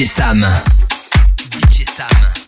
DJ Sam. DJ Sam.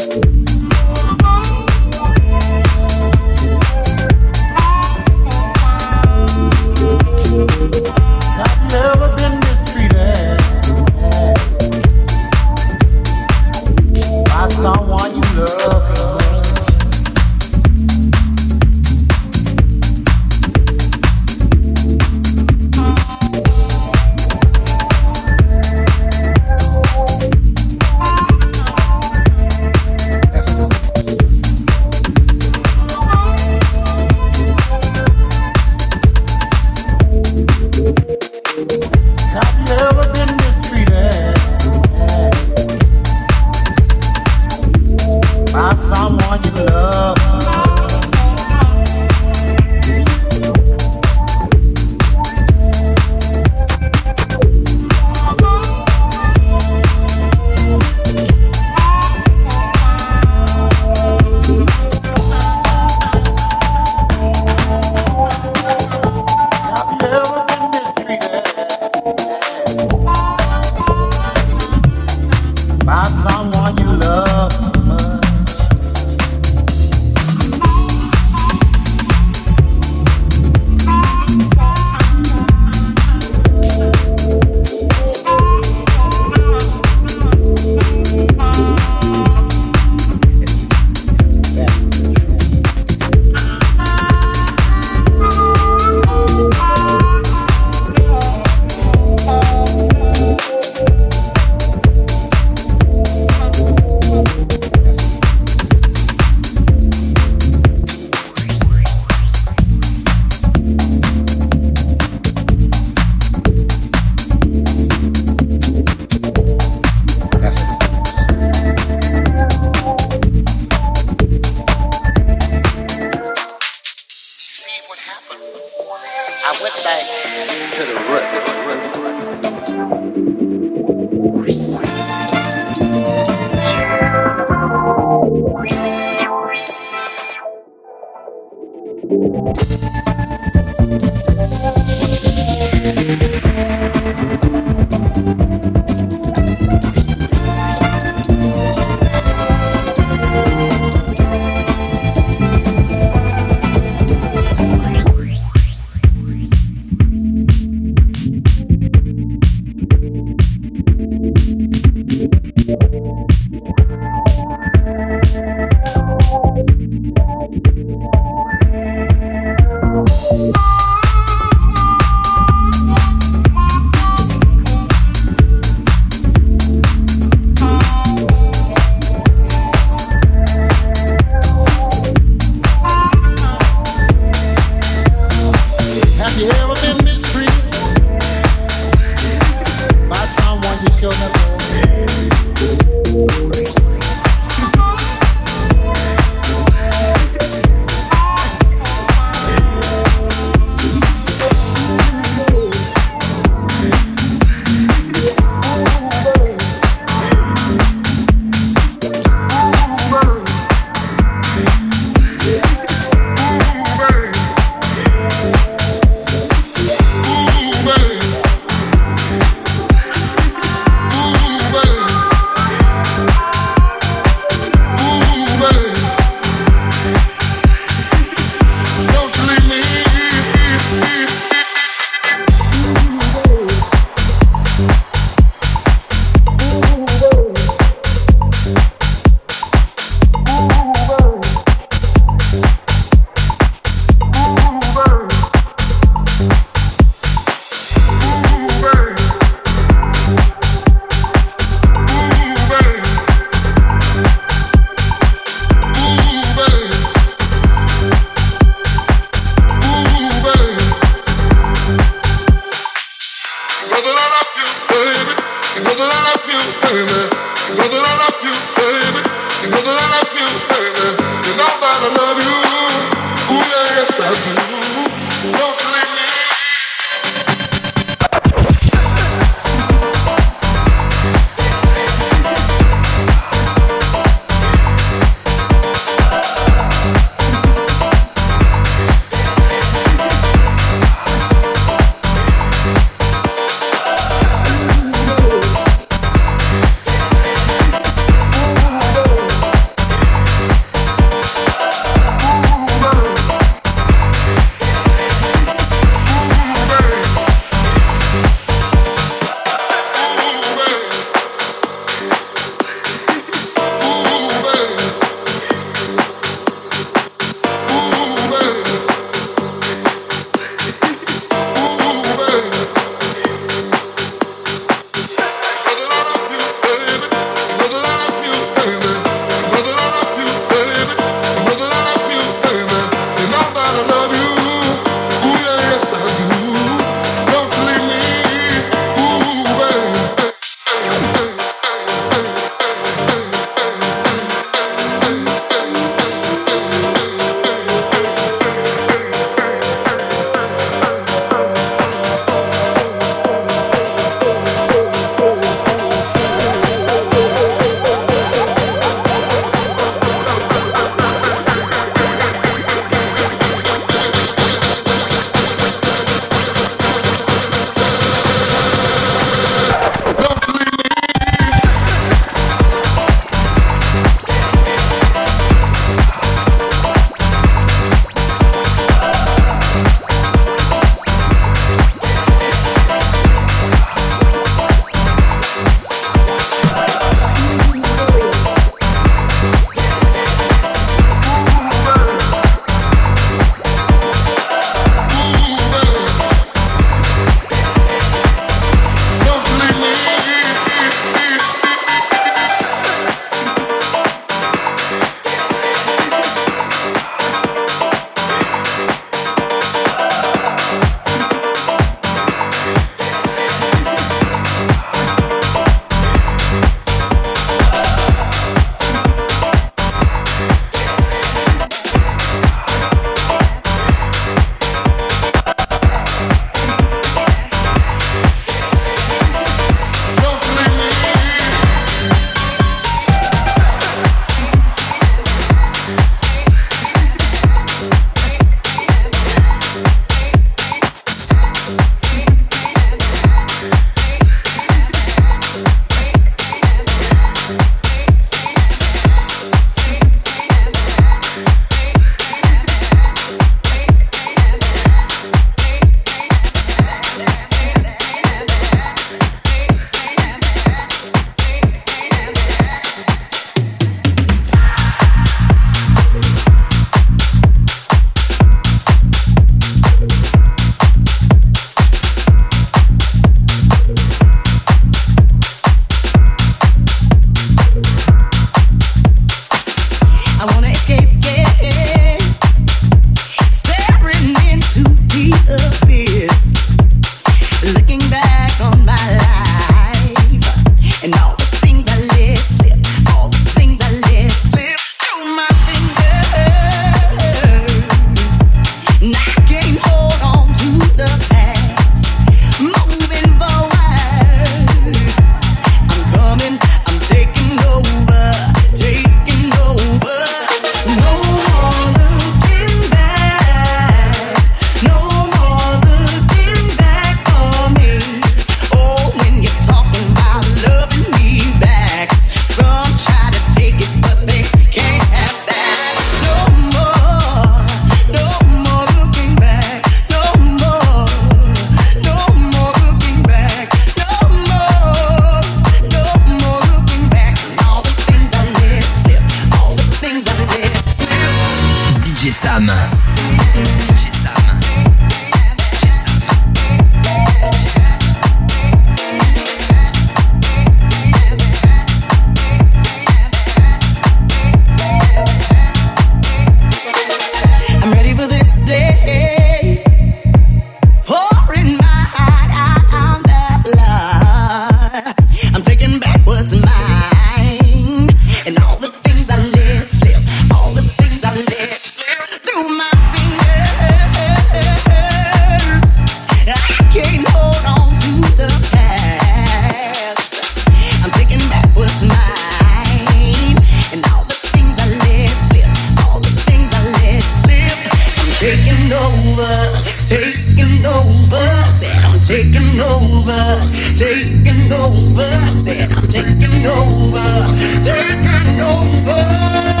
over, taking over. Said I'm taking over, taking over.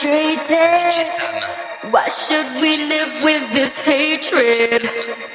Frustrated. Why should we live with this hatred?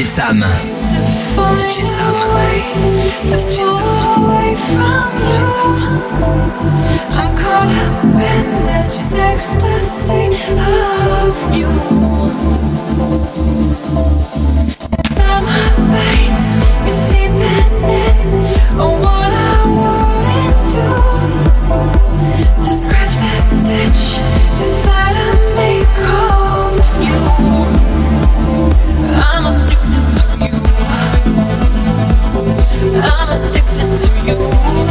DJ Sam. DJ Sam. DJ Sam. DJ Sam. I'm caught up in this ecstasy of you. Time finds me seeping in on oh, what I wanted to to scratch this itch. you.